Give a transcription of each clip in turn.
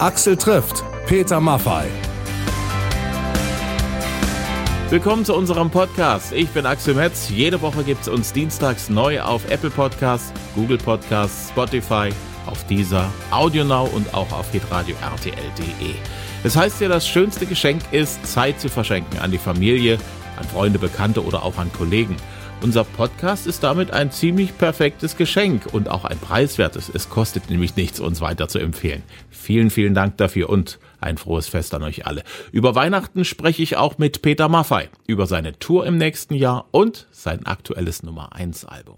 Axel trifft Peter Maffei. Willkommen zu unserem Podcast. Ich bin Axel Metz. Jede Woche gibt es uns dienstags neu auf Apple Podcasts, Google Podcasts, Spotify, auf dieser AudioNow und auch auf hitradio rtl.de. Es heißt ja, das schönste Geschenk ist, Zeit zu verschenken an die Familie, an Freunde, Bekannte oder auch an Kollegen. Unser Podcast ist damit ein ziemlich perfektes Geschenk und auch ein preiswertes. Es kostet nämlich nichts, uns weiter zu empfehlen. Vielen, vielen Dank dafür und ein frohes Fest an euch alle. Über Weihnachten spreche ich auch mit Peter Maffei über seine Tour im nächsten Jahr und sein aktuelles Nummer 1 Album.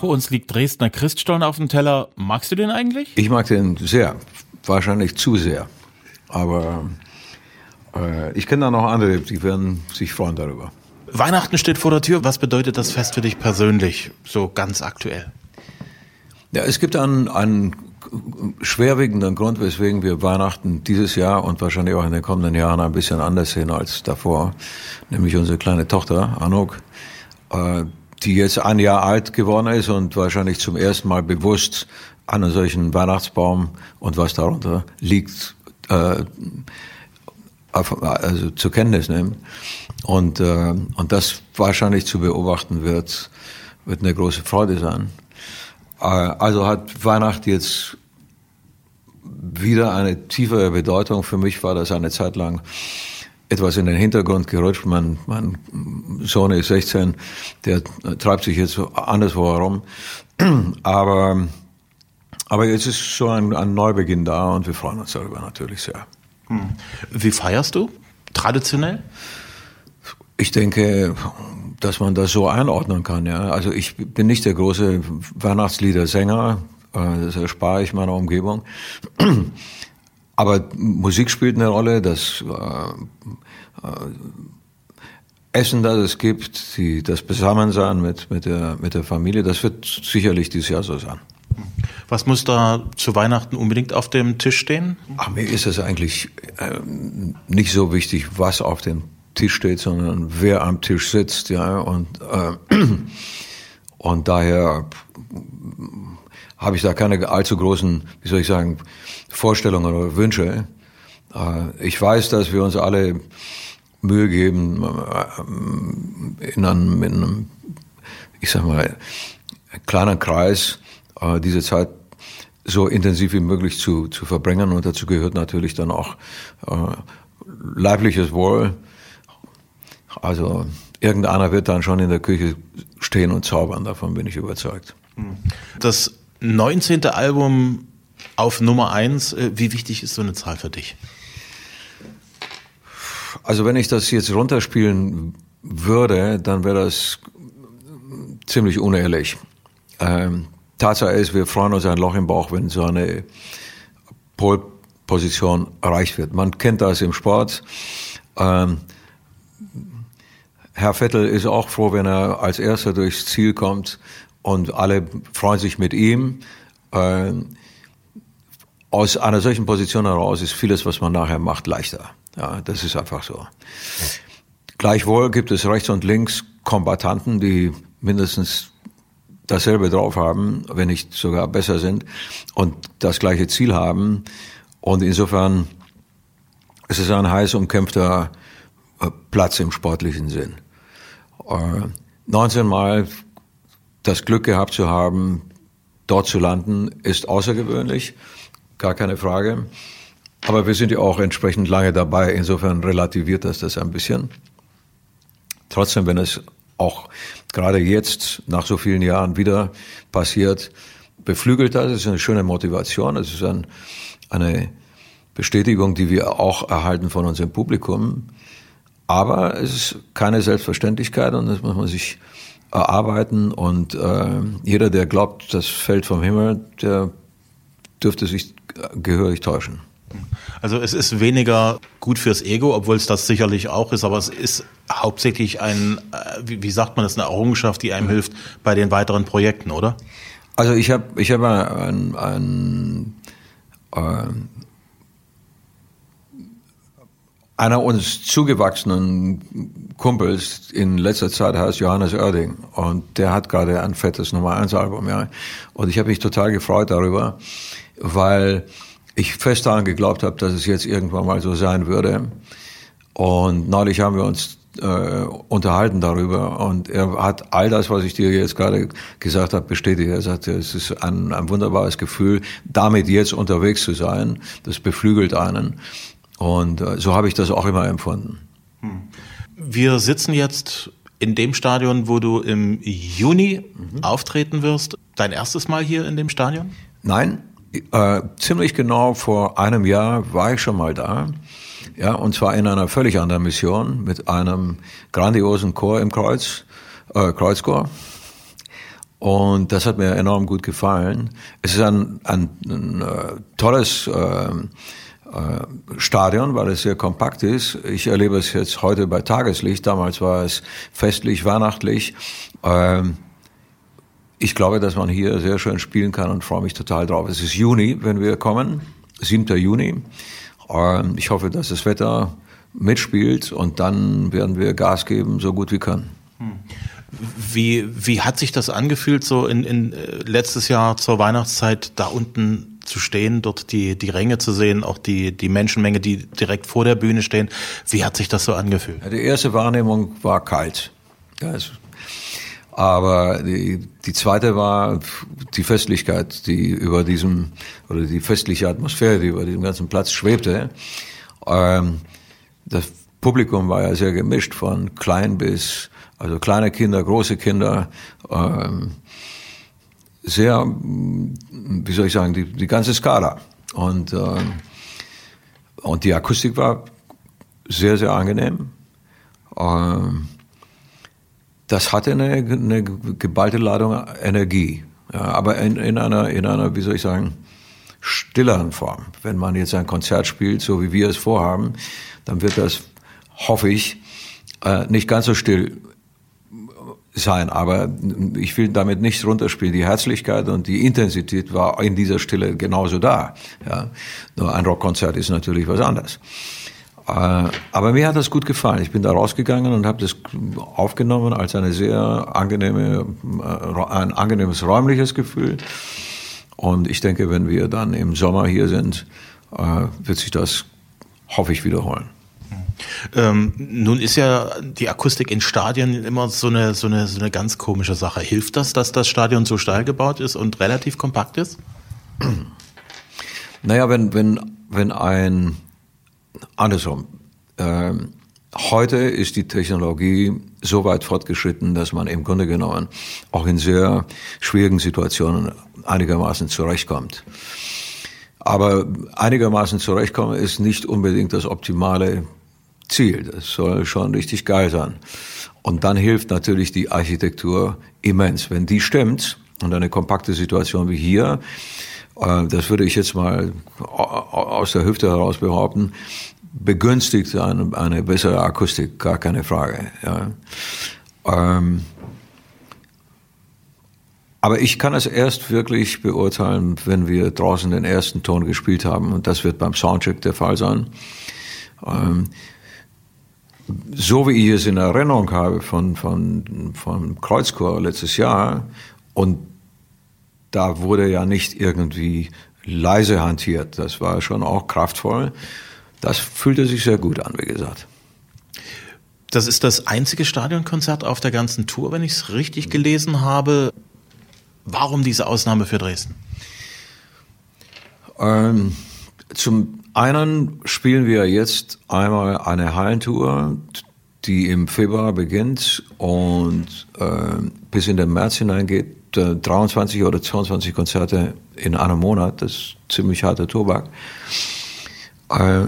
Vor uns liegt Dresdner Christstollen auf dem Teller. Magst du den eigentlich? Ich mag den sehr. Wahrscheinlich zu sehr. Aber äh, ich kenne da noch andere, die werden sich freuen darüber. Weihnachten steht vor der Tür. Was bedeutet das Fest für dich persönlich, so ganz aktuell? Ja, es gibt einen, einen schwerwiegenden Grund, weswegen wir Weihnachten dieses Jahr und wahrscheinlich auch in den kommenden Jahren ein bisschen anders sehen als davor. Nämlich unsere kleine Tochter, Anuk, äh, die jetzt ein Jahr alt geworden ist und wahrscheinlich zum ersten Mal bewusst einen solchen Weihnachtsbaum und was darunter liegt, äh, also zur Kenntnis nimmt. Und, äh, und das wahrscheinlich zu beobachten wird, wird eine große Freude sein. Äh, also hat Weihnachten jetzt wieder eine tiefere Bedeutung. Für mich war das eine Zeit lang etwas in den Hintergrund gerutscht. Mein, mein Sohn ist 16, der treibt sich jetzt anderswo herum. Aber, aber jetzt ist schon ein, ein Neubeginn da und wir freuen uns darüber natürlich sehr. Hm. Wie feierst du? Traditionell? Ich denke, dass man das so einordnen kann. Ja. Also ich bin nicht der große Weihnachtsliedersänger, äh, das erspare ich meiner Umgebung. Aber Musik spielt eine Rolle, das äh, Essen, das es gibt, die, das Beisammensein mit, mit, der, mit der Familie, das wird sicherlich dieses Jahr so sein. Was muss da zu Weihnachten unbedingt auf dem Tisch stehen? Ach, mir ist es eigentlich äh, nicht so wichtig, was auf dem Tisch steht, sondern wer am Tisch sitzt, ja, und, äh, und daher habe ich da keine allzu großen, wie soll ich sagen, Vorstellungen oder Wünsche. Äh, ich weiß, dass wir uns alle Mühe geben, äh, in einem, in einem ich sag mal, kleinen Kreis äh, diese Zeit so intensiv wie möglich zu, zu verbringen. Und dazu gehört natürlich dann auch leibliches Wohl. Also irgendeiner wird dann schon in der Küche stehen und zaubern, davon bin ich überzeugt. Das 19. Album auf Nummer 1. Äh, wie wichtig ist so eine Zahl für dich? Also wenn ich das jetzt runterspielen würde, dann wäre das ziemlich unehrlich. Ähm, Tatsache ist, wir freuen uns ein Loch im Bauch, wenn so eine Pole-Position erreicht wird. Man kennt das im Sport. Ähm, Herr Vettel ist auch froh, wenn er als Erster durchs Ziel kommt und alle freuen sich mit ihm. Äh, aus einer solchen Position heraus ist vieles, was man nachher macht, leichter. Ja, das ist einfach so. Gleichwohl gibt es rechts und links Kombatanten, die mindestens dasselbe drauf haben, wenn nicht sogar besser sind und das gleiche Ziel haben. Und insofern ist es ein heiß umkämpfter äh, Platz im sportlichen Sinn. 19 äh, Mal das Glück gehabt zu haben, dort zu landen, ist außergewöhnlich, gar keine Frage. Aber wir sind ja auch entsprechend lange dabei, insofern relativiert das das ein bisschen. Trotzdem, wenn es auch gerade jetzt nach so vielen Jahren wieder passiert, beflügelt das, es ist eine schöne Motivation, es ist ein, eine Bestätigung, die wir auch erhalten von unserem Publikum. Aber es ist keine Selbstverständlichkeit und das muss man sich erarbeiten und äh, jeder, der glaubt, das fällt vom Himmel, der dürfte sich gehörig täuschen. Also es ist weniger gut fürs Ego, obwohl es das sicherlich auch ist, aber es ist hauptsächlich ein, äh, wie, wie sagt man das, eine Errungenschaft, die einem hilft bei den weiteren Projekten, oder? Also ich habe ich hab ein, ein, ein einer uns zugewachsenen Kumpels in letzter Zeit heißt Johannes Oerding und der hat gerade ein fettes Nummer 1 Album, ja. Und ich habe mich total gefreut darüber, weil ich fest daran geglaubt habe, dass es jetzt irgendwann mal so sein würde. Und neulich haben wir uns äh, unterhalten darüber und er hat all das, was ich dir jetzt gerade gesagt habe, bestätigt. Er sagte, es ist ein, ein wunderbares Gefühl, damit jetzt unterwegs zu sein. Das beflügelt einen. Und äh, so habe ich das auch immer empfunden. Hm. Wir sitzen jetzt in dem Stadion, wo du im Juni mhm. auftreten wirst. Dein erstes Mal hier in dem Stadion? Nein, äh, ziemlich genau vor einem Jahr war ich schon mal da. Ja, und zwar in einer völlig anderen Mission mit einem grandiosen Chor im Kreuz, äh, Kreuzchor. Und das hat mir enorm gut gefallen. Es ist ein, ein, ein, äh, tolles äh, äh, Stadion, weil es sehr kompakt ist. Ich erlebe es jetzt heute bei Tageslicht. Damals war es festlich, weihnachtlich. Ähm, ich glaube, dass man hier sehr schön spielen kann und freue mich total drauf. Es ist Juni, wenn wir kommen, 7. Juni. Ähm, ich hoffe, dass das Wetter mitspielt und dann werden wir Gas geben, so gut wie können. Hm. Wie, wie hat sich das angefühlt, so in, in äh, letztes Jahr zur Weihnachtszeit da unten zu stehen, dort die, die Ränge zu sehen, auch die, die Menschenmenge, die direkt vor der Bühne stehen. Wie hat sich das so angefühlt? Die erste Wahrnehmung war kalt. Ja, es, aber die, die zweite war die Festlichkeit, die über diesem, oder die festliche Atmosphäre, die über diesem ganzen Platz schwebte. Ähm, das Publikum war ja sehr gemischt, von klein bis, also kleine Kinder, große Kinder, ähm, sehr, wie soll ich sagen, die, die ganze Skala. Und, äh, und die Akustik war sehr, sehr angenehm. Äh, das hatte eine, eine geballte Ladung Energie. Ja, aber in, in, einer, in einer, wie soll ich sagen, stilleren Form. Wenn man jetzt ein Konzert spielt, so wie wir es vorhaben, dann wird das, hoffe ich, äh, nicht ganz so still sein, aber ich will damit nicht runterspielen. Die Herzlichkeit und die Intensität war in dieser Stille genauso da. Ja. Nur ein Rockkonzert ist natürlich was anderes. Äh, aber mir hat das gut gefallen. Ich bin da rausgegangen und habe das aufgenommen als eine sehr angenehme, äh, ein angenehmes räumliches Gefühl. Und ich denke, wenn wir dann im Sommer hier sind, äh, wird sich das, hoffe ich, wiederholen. Ähm, nun ist ja die Akustik in Stadien immer so eine, so, eine, so eine ganz komische Sache. Hilft das, dass das Stadion so steil gebaut ist und relativ kompakt ist? Naja, wenn, wenn, wenn ein, andersrum, ähm, heute ist die Technologie so weit fortgeschritten, dass man im Grunde genommen auch in sehr schwierigen Situationen einigermaßen zurechtkommt. Aber einigermaßen zurechtkommen ist nicht unbedingt das optimale Ziel. Das soll schon richtig geil sein. Und dann hilft natürlich die Architektur immens. Wenn die stimmt und eine kompakte Situation wie hier, äh, das würde ich jetzt mal aus der Hüfte heraus behaupten, begünstigt eine, eine bessere Akustik, gar keine Frage. Ja. Ähm, aber ich kann es erst wirklich beurteilen, wenn wir draußen den ersten Ton gespielt haben. Und das wird beim Soundcheck der Fall sein. Ähm, so wie ich es in Erinnerung habe von, von, von Kreuzchor letztes Jahr, und da wurde ja nicht irgendwie leise hantiert, das war schon auch kraftvoll. Das fühlte sich sehr gut an, wie gesagt. Das ist das einzige Stadionkonzert auf der ganzen Tour, wenn ich es richtig gelesen habe. Warum diese Ausnahme für Dresden? Ähm, zum einen spielen wir jetzt einmal eine Hallentour, die im Februar beginnt und äh, bis in den März hineingeht. Äh, 23 oder 22 Konzerte in einem Monat, das ist ziemlich harter Tobak. Äh,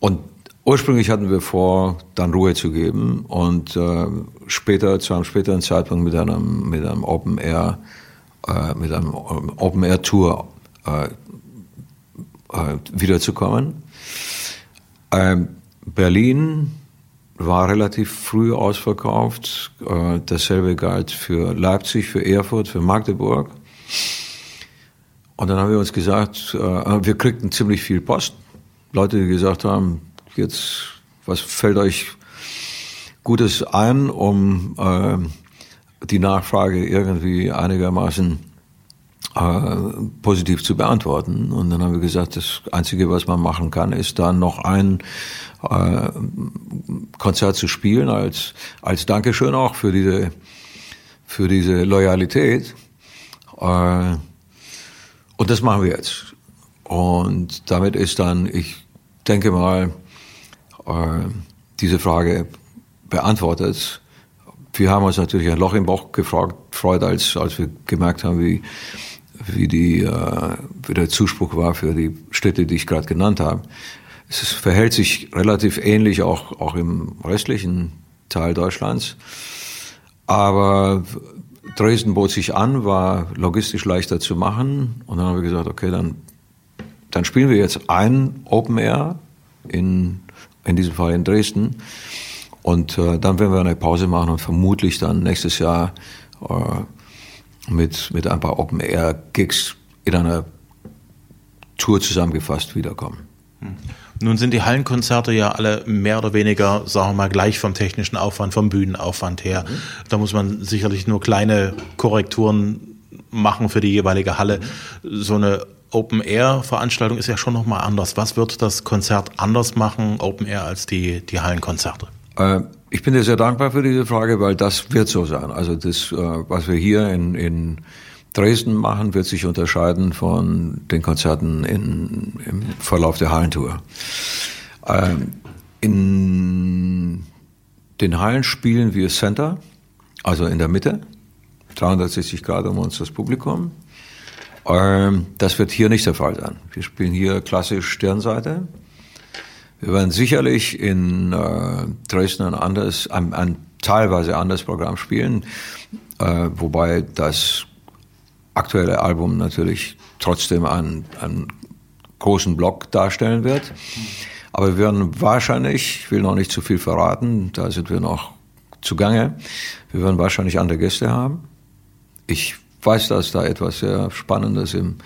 und ursprünglich hatten wir vor, dann Ruhe zu geben und äh, später, zu einem späteren Zeitpunkt mit einem, mit einem Open Air, äh, mit einem Open Air Tour äh, äh, wiederzukommen. Ähm, Berlin war relativ früh ausverkauft. Äh, dasselbe galt für Leipzig, für Erfurt, für Magdeburg. Und dann haben wir uns gesagt, äh, wir kriegten ziemlich viel Post. Leute, die gesagt haben, jetzt was fällt euch Gutes ein, um äh, die Nachfrage irgendwie einigermaßen äh, positiv zu beantworten. Und dann haben wir gesagt, das Einzige, was man machen kann, ist dann noch ein äh, Konzert zu spielen als, als Dankeschön auch für diese, für diese Loyalität. Äh, und das machen wir jetzt. Und damit ist dann, ich denke mal, äh, diese Frage beantwortet. Wir haben uns natürlich ein Loch im Bauch gefragt, gefreut, als, als wir gemerkt haben, wie, wie, die, äh, wie der Zuspruch war für die Städte, die ich gerade genannt habe. Es verhält sich relativ ähnlich auch, auch im restlichen Teil Deutschlands. Aber Dresden bot sich an, war logistisch leichter zu machen. Und dann haben wir gesagt, okay, dann, dann spielen wir jetzt ein Open Air in, in diesem Fall in Dresden. Und äh, dann werden wir eine Pause machen und vermutlich dann nächstes Jahr äh, mit, mit ein paar Open Air Gigs in einer Tour zusammengefasst wiederkommen. Hm. Nun sind die Hallenkonzerte ja alle mehr oder weniger, sagen wir mal, gleich vom technischen Aufwand, vom Bühnenaufwand her. Mhm. Da muss man sicherlich nur kleine Korrekturen machen für die jeweilige Halle. So eine Open-Air-Veranstaltung ist ja schon nochmal anders. Was wird das Konzert anders machen, Open Air, als die, die Hallenkonzerte? Äh, ich bin dir sehr dankbar für diese Frage, weil das wird so sein. Also das, äh, was wir hier in, in Dresden machen, wird sich unterscheiden von den Konzerten in, im Verlauf der Hallentour. Ähm, in den Hallen spielen wir Center, also in der Mitte, 360 Grad um uns das Publikum. Ähm, das wird hier nicht der Fall sein. Wir spielen hier klassisch Stirnseite. Wir werden sicherlich in äh, Dresden ein anderes, ein, ein teilweise anderes Programm spielen, äh, wobei das aktuelle Album natürlich trotzdem einen, einen großen Block darstellen wird. Aber wir werden wahrscheinlich, ich will noch nicht zu viel verraten, da sind wir noch zugange, wir werden wahrscheinlich andere Gäste haben. Ich weiß, dass da etwas sehr Spannendes im,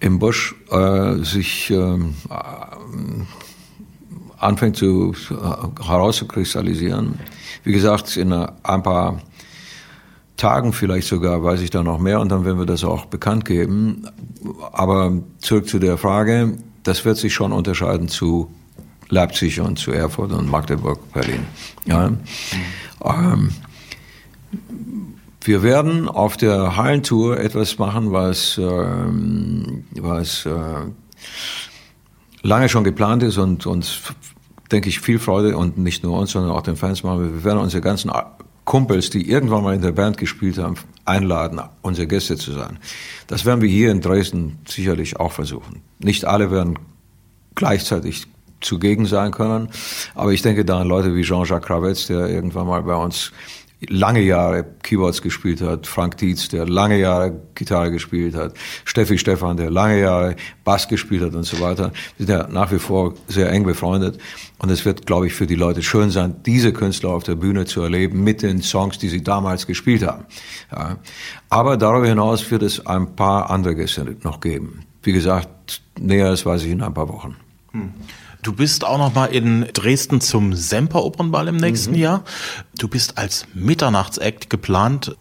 im Busch äh, sich äh, anfängt zu, äh, herauszukristallisieren. Wie gesagt, in ein paar Tagen vielleicht sogar weiß ich da noch mehr und dann werden wir das auch bekannt geben. Aber zurück zu der Frage, das wird sich schon unterscheiden zu Leipzig und zu Erfurt und Magdeburg, Berlin. Ja. Ähm, wir werden auf der Hallentour etwas machen, was, ähm, was äh, lange schon geplant ist und uns, denke ich, viel Freude und nicht nur uns, sondern auch den Fans machen. Wir werden unsere ganzen Kumpels, die irgendwann mal in der Band gespielt haben, einladen, unsere Gäste zu sein. Das werden wir hier in Dresden sicherlich auch versuchen. Nicht alle werden gleichzeitig zugegen sein können, aber ich denke da an Leute wie Jean-Jacques Kravetz, der irgendwann mal bei uns lange Jahre Keyboards gespielt hat, Frank Dietz, der lange Jahre Gitarre gespielt hat, Steffi Stefan, der lange Jahre Bass gespielt hat und so weiter. Wir sind ja nach wie vor sehr eng befreundet und es wird, glaube ich, für die Leute schön sein, diese Künstler auf der Bühne zu erleben mit den Songs, die sie damals gespielt haben. Ja. Aber darüber hinaus wird es ein paar andere Gäste noch geben. Wie gesagt, näher das weiß ich in ein paar Wochen. Hm. Du bist auch noch mal in Dresden zum Semper Opernball im nächsten mhm. Jahr. Du bist als Mitternachtsakt geplant.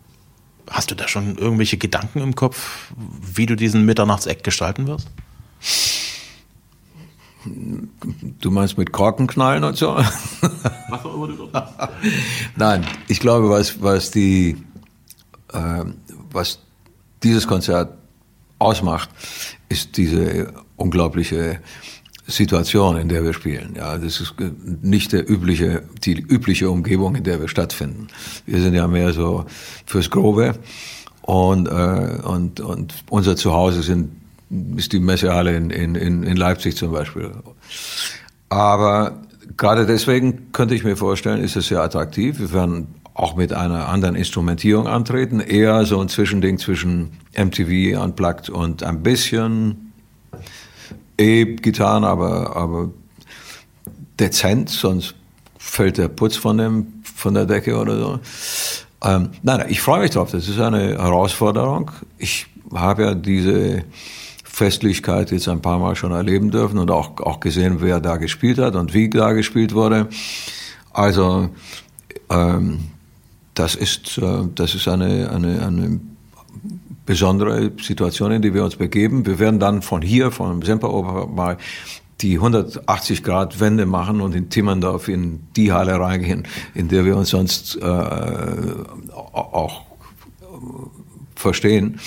Hast du da schon irgendwelche Gedanken im Kopf, wie du diesen Mitternachtsakt gestalten wirst? Du meinst mit Korkenknallen und so? Was auch immer du Nein, ich glaube, was, was, die, äh, was dieses Konzert ausmacht, ist diese unglaubliche Situation, in der wir spielen. Ja, das ist nicht der übliche, die übliche Umgebung, in der wir stattfinden. Wir sind ja mehr so fürs Grobe und, äh, und, und unser Zuhause sind, ist die Messehalle in, in, in Leipzig zum Beispiel. Aber gerade deswegen könnte ich mir vorstellen, ist es sehr attraktiv. Wir werden auch mit einer anderen Instrumentierung antreten, eher so ein Zwischending zwischen MTV Unplugged und ein bisschen E-Gitarren, aber, aber dezent, sonst fällt der Putz von, dem, von der Decke oder so. Ähm, nein, ich freue mich drauf. Das ist eine Herausforderung. Ich habe ja diese Festlichkeit jetzt ein paar Mal schon erleben dürfen und auch, auch gesehen, wer da gespielt hat und wie da gespielt wurde. Also ähm, das ist, äh, das ist eine, eine, eine besondere Situation, in die wir uns begeben. Wir werden dann von hier, von Semperoper mal die 180 Grad Wende machen und in Timmendorf in die Halle reingehen, in der wir uns sonst äh, auch verstehen,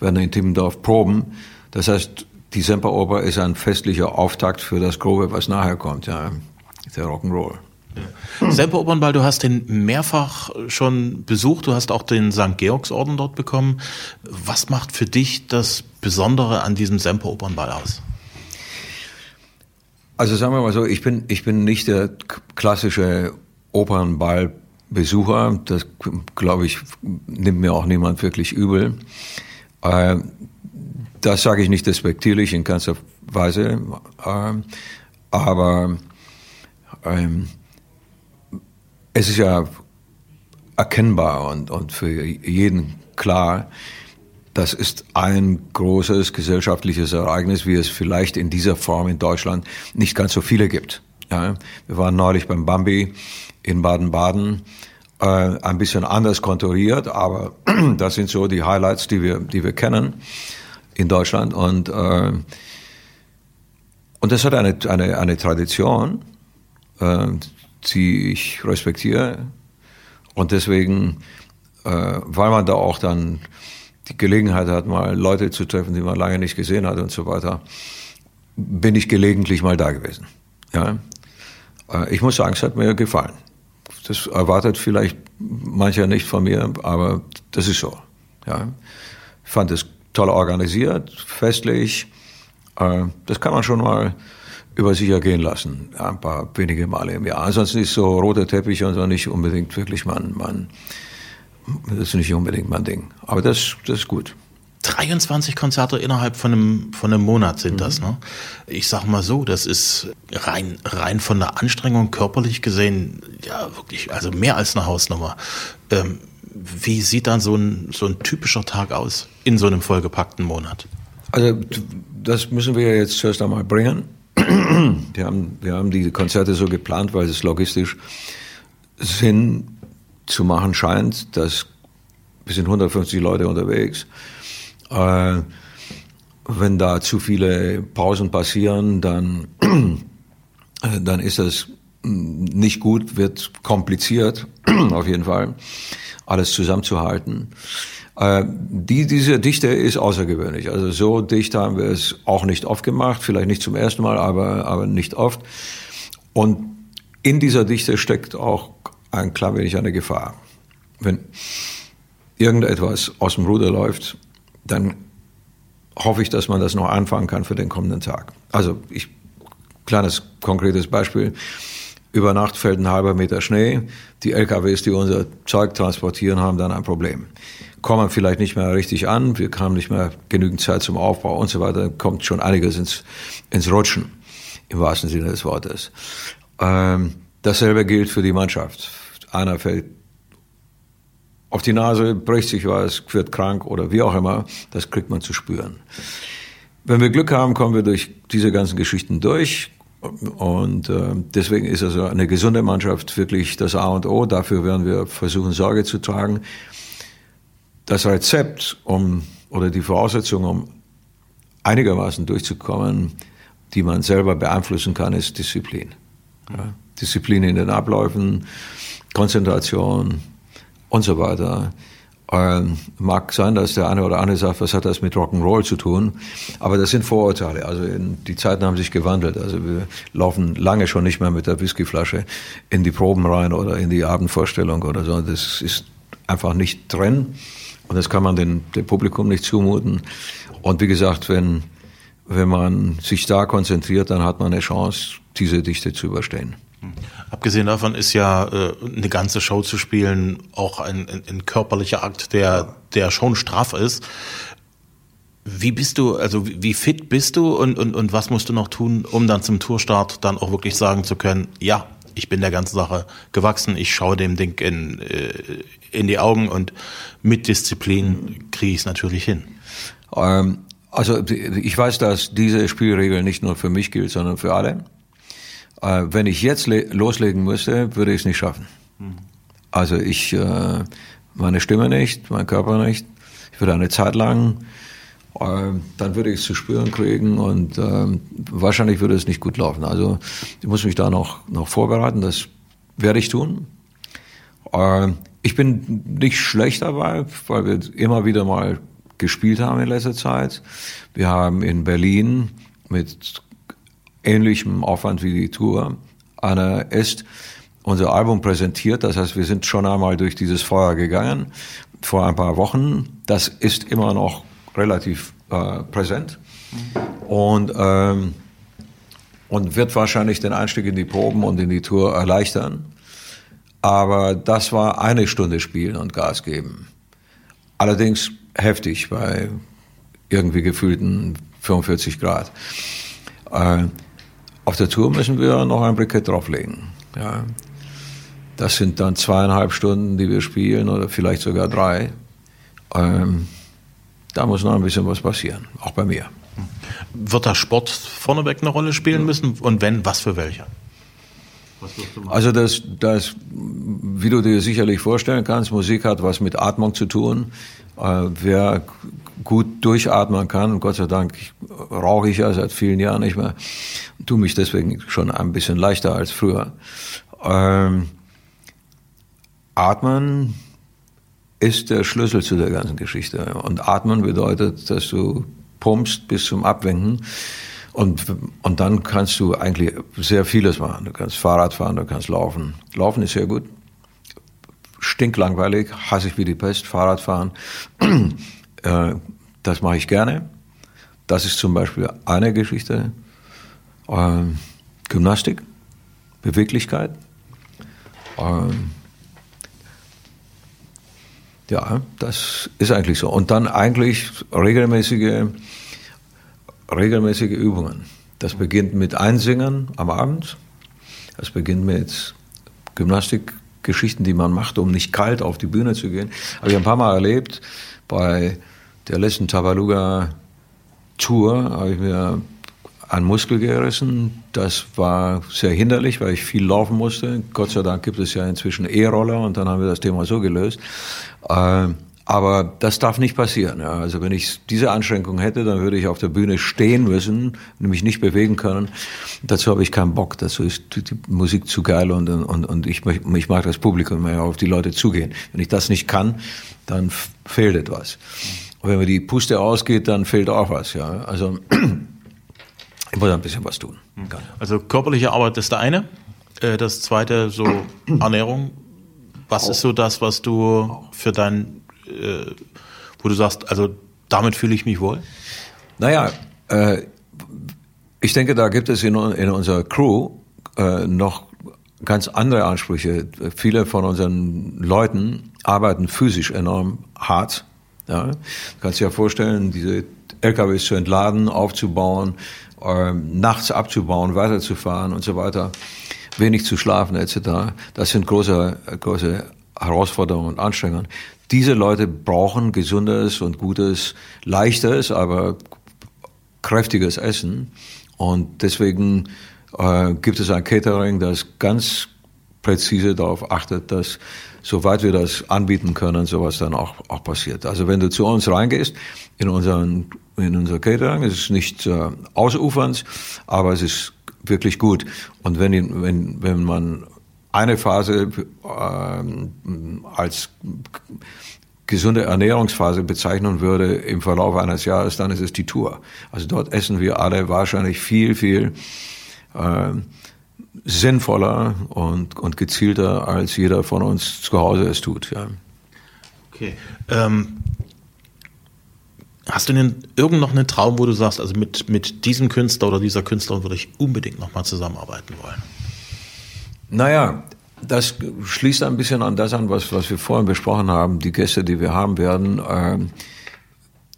werden in Timmendorf proben. Das heißt, die Semperoper ist ein festlicher Auftakt für das Grobe, was nachher kommt, ja, der Rock'n'Roll. Semper Opernball, du hast den mehrfach schon besucht, du hast auch den St. Georgsorden dort bekommen. Was macht für dich das Besondere an diesem Semper Opernball aus? Also sagen wir mal so, ich bin, ich bin nicht der klassische Opernballbesucher. Das, glaube ich, nimmt mir auch niemand wirklich übel. Äh, das sage ich nicht despektierlich in ganzer Weise. Äh, aber ähm, es ist ja erkennbar und, und für jeden klar, das ist ein großes gesellschaftliches Ereignis, wie es vielleicht in dieser Form in Deutschland nicht ganz so viele gibt. Ja, wir waren neulich beim Bambi in Baden-Baden, äh, ein bisschen anders konturiert, aber das sind so die Highlights, die wir, die wir kennen in Deutschland und äh, und das hat eine, eine, eine Tradition, äh, die ich respektiere. Und deswegen, äh, weil man da auch dann die Gelegenheit hat, mal Leute zu treffen, die man lange nicht gesehen hat und so weiter, bin ich gelegentlich mal da gewesen. Ja? Äh, ich muss sagen, es hat mir gefallen. Das erwartet vielleicht mancher nicht von mir, aber das ist so. Ja? Ich fand es toll organisiert, festlich. Äh, das kann man schon mal über sich ergehen lassen, ein paar wenige Male im Jahr. Ansonsten ist so roter Teppich und so nicht unbedingt wirklich mein, mein, das ist nicht unbedingt mein Ding. Aber das, das ist gut. 23 Konzerte innerhalb von einem, von einem Monat sind mhm. das. Ne? Ich sag mal so, das ist rein, rein von der Anstrengung körperlich gesehen, ja wirklich, also mehr als eine Hausnummer. Ähm, wie sieht dann so ein, so ein typischer Tag aus in so einem vollgepackten Monat? Also das müssen wir jetzt zuerst einmal bringen. Wir haben, wir haben die Konzerte so geplant, weil es logistisch Sinn zu machen scheint, dass wir sind 150 Leute unterwegs. Äh, wenn da zu viele Pausen passieren, dann, äh, dann ist das nicht gut, wird kompliziert, auf jeden Fall, alles zusammenzuhalten. Äh, die, diese Dichte ist außergewöhnlich. Also so dicht haben wir es auch nicht oft gemacht, vielleicht nicht zum ersten Mal, aber, aber nicht oft. Und in dieser Dichte steckt auch ein klein wenig eine Gefahr. Wenn irgendetwas aus dem Ruder läuft, dann hoffe ich, dass man das noch anfangen kann für den kommenden Tag. Also ich, kleines konkretes Beispiel. Über Nacht fällt ein halber Meter Schnee. Die LKWs, die unser Zeug transportieren, haben dann ein Problem kommen vielleicht nicht mehr richtig an, wir haben nicht mehr genügend Zeit zum Aufbau und so weiter, kommt schon einiges ins, ins Rutschen, im wahrsten Sinne des Wortes. Ähm, dasselbe gilt für die Mannschaft. Einer fällt auf die Nase, bricht sich was, wird krank oder wie auch immer, das kriegt man zu spüren. Wenn wir Glück haben, kommen wir durch diese ganzen Geschichten durch. Und äh, deswegen ist also eine gesunde Mannschaft wirklich das A und O. Dafür werden wir versuchen, Sorge zu tragen. Das Rezept um, oder die Voraussetzung, um einigermaßen durchzukommen, die man selber beeinflussen kann, ist Disziplin. Ja, Disziplin in den Abläufen, Konzentration und so weiter. Ähm, mag sein, dass der eine oder andere sagt, was hat das mit Rock'n'Roll zu tun? Aber das sind Vorurteile. Also in, die Zeiten haben sich gewandelt. Also wir laufen lange schon nicht mehr mit der Whiskyflasche in die Proben rein oder in die Abendvorstellung oder so. Das ist einfach nicht drin. Und das kann man dem, dem Publikum nicht zumuten. Und wie gesagt, wenn, wenn man sich da konzentriert, dann hat man eine Chance, diese Dichte zu überstehen. Abgesehen davon ist ja äh, eine ganze Show zu spielen auch ein, ein, ein körperlicher Akt, der, der schon straff ist. Wie bist du, also wie fit bist du und, und, und was musst du noch tun, um dann zum Tourstart dann auch wirklich sagen zu können, ja, ich bin der ganzen Sache gewachsen, ich schaue dem Ding in, äh, in die Augen und mit Disziplin kriege ich es natürlich hin. Ähm, Also ich weiß, dass diese Spielregel nicht nur für mich gilt, sondern für alle. Äh, wenn ich jetzt loslegen müsste, würde ich es nicht schaffen. Mhm. Also ich, äh, meine Stimme nicht, mein Körper nicht. Ich würde eine Zeit lang, äh, dann würde ich es zu spüren kriegen und äh, wahrscheinlich würde es nicht gut laufen. Also ich muss mich da noch, noch vorbereiten, das werde ich tun. Äh, ich bin nicht schlecht dabei, weil wir immer wieder mal gespielt haben in letzter Zeit. Wir haben in Berlin mit ähnlichem Aufwand wie die Tour eine ist unser Album präsentiert. Das heißt, wir sind schon einmal durch dieses Feuer gegangen vor ein paar Wochen. Das ist immer noch relativ äh, präsent und ähm, und wird wahrscheinlich den Einstieg in die Proben und in die Tour erleichtern. Aber das war eine Stunde spielen und Gas geben. Allerdings heftig bei irgendwie gefühlten 45 Grad. Äh, auf der Tour müssen wir noch ein Brikett drauflegen. Ja. Das sind dann zweieinhalb Stunden, die wir spielen oder vielleicht sogar drei. Ähm, da muss noch ein bisschen was passieren, auch bei mir. Wird da Sport vorneweg eine Rolle spielen müssen? Und wenn, was für welche? Also das, das, wie du dir sicherlich vorstellen kannst, Musik hat was mit Atmung zu tun. Äh, wer gut durchatmen kann, Gott sei Dank rauche ich ja seit vielen Jahren nicht mehr, tue mich deswegen schon ein bisschen leichter als früher. Ähm, atmen ist der Schlüssel zu der ganzen Geschichte. Und atmen bedeutet, dass du pumpst bis zum Abwinken. Und, und dann kannst du eigentlich sehr vieles machen. Du kannst Fahrrad fahren, du kannst laufen. Laufen ist sehr gut. Stinklangweilig, hasse ich wie die Pest. Fahrrad fahren, äh, das mache ich gerne. Das ist zum Beispiel eine Geschichte. Ähm, Gymnastik, Beweglichkeit. Ähm, ja, das ist eigentlich so. Und dann eigentlich regelmäßige regelmäßige Übungen. Das beginnt mit Einsingen am Abend. Das beginnt mit Gymnastikgeschichten, die man macht, um nicht kalt auf die Bühne zu gehen. Habe ich ein paar Mal erlebt. Bei der letzten Tabaluga Tour habe ich mir einen Muskel gerissen. Das war sehr hinderlich, weil ich viel laufen musste. Gott sei Dank gibt es ja inzwischen E-Roller und dann haben wir das Thema so gelöst. Ähm, aber das darf nicht passieren. Also wenn ich diese Anschränkung hätte, dann würde ich auf der Bühne stehen müssen, nämlich nicht bewegen können. Dazu habe ich keinen Bock. Dazu ist die Musik zu geil und, und, und ich, ich mag das Publikum mehr auf die Leute zugehen. Wenn ich das nicht kann, dann fehlt etwas. Und wenn mir die Puste ausgeht, dann fehlt auch was. Ja. Also ich muss ein bisschen was tun. Also körperliche Arbeit ist der eine. Äh, das zweite so Ernährung. Was ist so das, was du für dein äh, wo du sagst, also damit fühle ich mich wohl? Naja, äh, ich denke, da gibt es in, in unserer Crew äh, noch ganz andere Ansprüche. Viele von unseren Leuten arbeiten physisch enorm hart. Ja? Du kannst dir ja vorstellen, diese LKWs zu entladen, aufzubauen, äh, nachts abzubauen, weiterzufahren und so weiter, wenig zu schlafen etc. Das sind große, große Herausforderungen und Anstrengungen. Diese Leute brauchen gesundes und gutes, leichtes, aber kräftiges Essen. Und deswegen äh, gibt es ein Catering, das ganz präzise darauf achtet, dass soweit wir das anbieten können, sowas dann auch, auch passiert. Also wenn du zu uns reingehst, in unseren, in unser Catering, es ist nicht äh, ausufernd, aber es ist wirklich gut. Und wenn, wenn, wenn man eine Phase äh, als gesunde Ernährungsphase bezeichnen würde im Verlauf eines Jahres, dann ist es die Tour. Also dort essen wir alle wahrscheinlich viel, viel äh, sinnvoller und, und gezielter, als jeder von uns zu Hause es tut. Ja. Okay. Ähm, hast du denn irgend noch einen Traum, wo du sagst, also mit, mit diesem Künstler oder dieser Künstlerin würde ich unbedingt nochmal zusammenarbeiten wollen? Naja, das schließt ein bisschen an das an, was, was wir vorhin besprochen haben. Die Gäste, die wir haben werden, äh,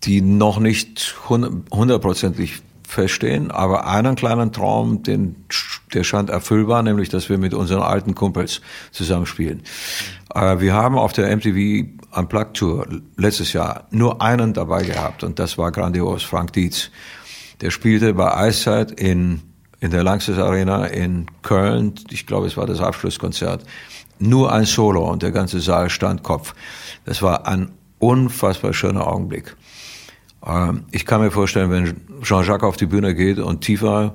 die noch nicht hundertprozentig feststehen, aber einen kleinen Traum, den, der scheint erfüllbar, nämlich, dass wir mit unseren alten Kumpels zusammenspielen. Äh, wir haben auf der MTV Unplugged Tour letztes Jahr nur einen dabei gehabt und das war grandios, Frank Dietz. Der spielte bei Eiszeit in, in der Langsys Arena in Köln. Ich glaube, es war das Abschlusskonzert. Nur ein Solo und der ganze Saal stand Kopf. Das war ein unfassbar schöner Augenblick. Ähm, ich kann mir vorstellen, wenn Jean-Jacques auf die Bühne geht und tiefer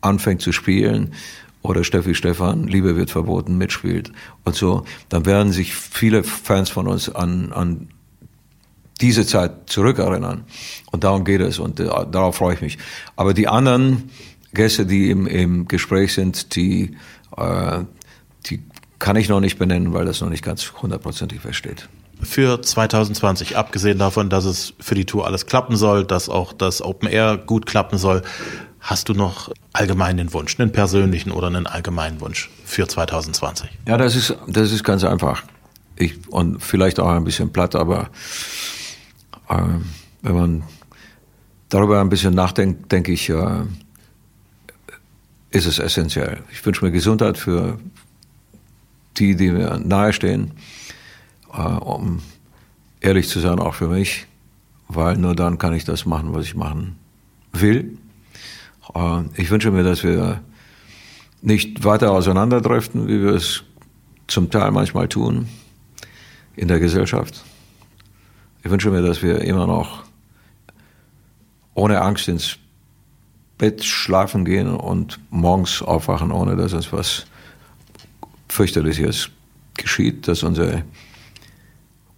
anfängt zu spielen oder Steffi Stefan, Liebe wird verboten, mitspielt und so, dann werden sich viele Fans von uns an, an diese Zeit zurückerinnern. Und darum geht es und äh, darauf freue ich mich. Aber die anderen Gäste, die im, im Gespräch sind, die, äh, die kann ich noch nicht benennen, weil das noch nicht ganz hundertprozentig feststeht für 2020, abgesehen davon, dass es für die Tour alles klappen soll, dass auch das Open Air gut klappen soll, hast du noch allgemein den Wunsch, einen persönlichen oder einen allgemeinen Wunsch für 2020? Ja, das ist, das ist ganz einfach. Ich, und vielleicht auch ein bisschen platt, aber äh, wenn man darüber ein bisschen nachdenkt, denke ich, äh, ist es essentiell. Ich wünsche mir Gesundheit für die, die mir nahestehen um ehrlich zu sein, auch für mich, weil nur dann kann ich das machen, was ich machen will. Äh, ich wünsche mir, dass wir nicht weiter auseinanderdriften, wie wir es zum Teil manchmal tun in der Gesellschaft. Ich wünsche mir, dass wir immer noch ohne Angst ins Bett schlafen gehen und morgens aufwachen, ohne dass uns was fürchterliches geschieht, dass unsere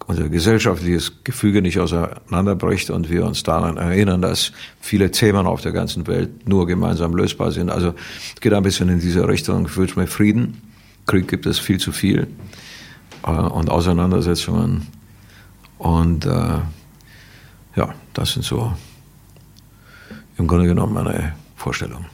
unser gesellschaftliches Gefüge nicht auseinanderbricht und wir uns daran erinnern, dass viele Themen auf der ganzen Welt nur gemeinsam lösbar sind. Also es geht ein bisschen in diese Richtung. Ich wünsche mir Frieden. Krieg gibt es viel zu viel äh, und Auseinandersetzungen. Und äh, ja, das sind so im Grunde genommen meine Vorstellungen.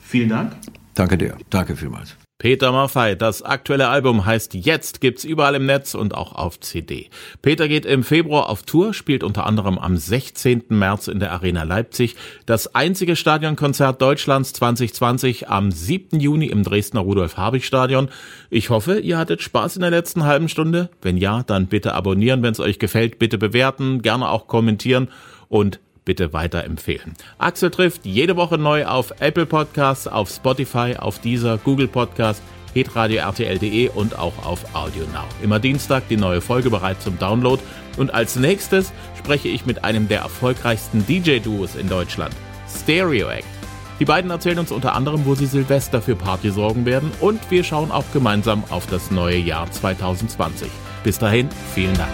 Vielen Dank. Danke dir. Danke vielmals. Peter Maffei, das aktuelle Album heißt Jetzt, gibt's überall im Netz und auch auf CD. Peter geht im Februar auf Tour, spielt unter anderem am 16. März in der Arena Leipzig, das einzige Stadionkonzert Deutschlands 2020 am 7. Juni im Dresdner Rudolf-Habich-Stadion. Ich hoffe, ihr hattet Spaß in der letzten halben Stunde. Wenn ja, dann bitte abonnieren, wenn es euch gefällt, bitte bewerten, gerne auch kommentieren und bitte weiterempfehlen. Axel trifft jede Woche neu auf Apple Podcasts, auf Spotify, auf dieser Google Podcast, hitradio RTL.de und auch auf Audio Now. Immer Dienstag die neue Folge bereit zum Download. Und als nächstes spreche ich mit einem der erfolgreichsten DJ-Duos in Deutschland, Stereo Act. Die beiden erzählen uns unter anderem, wo sie Silvester für Party sorgen werden und wir schauen auch gemeinsam auf das neue Jahr 2020. Bis dahin, vielen Dank.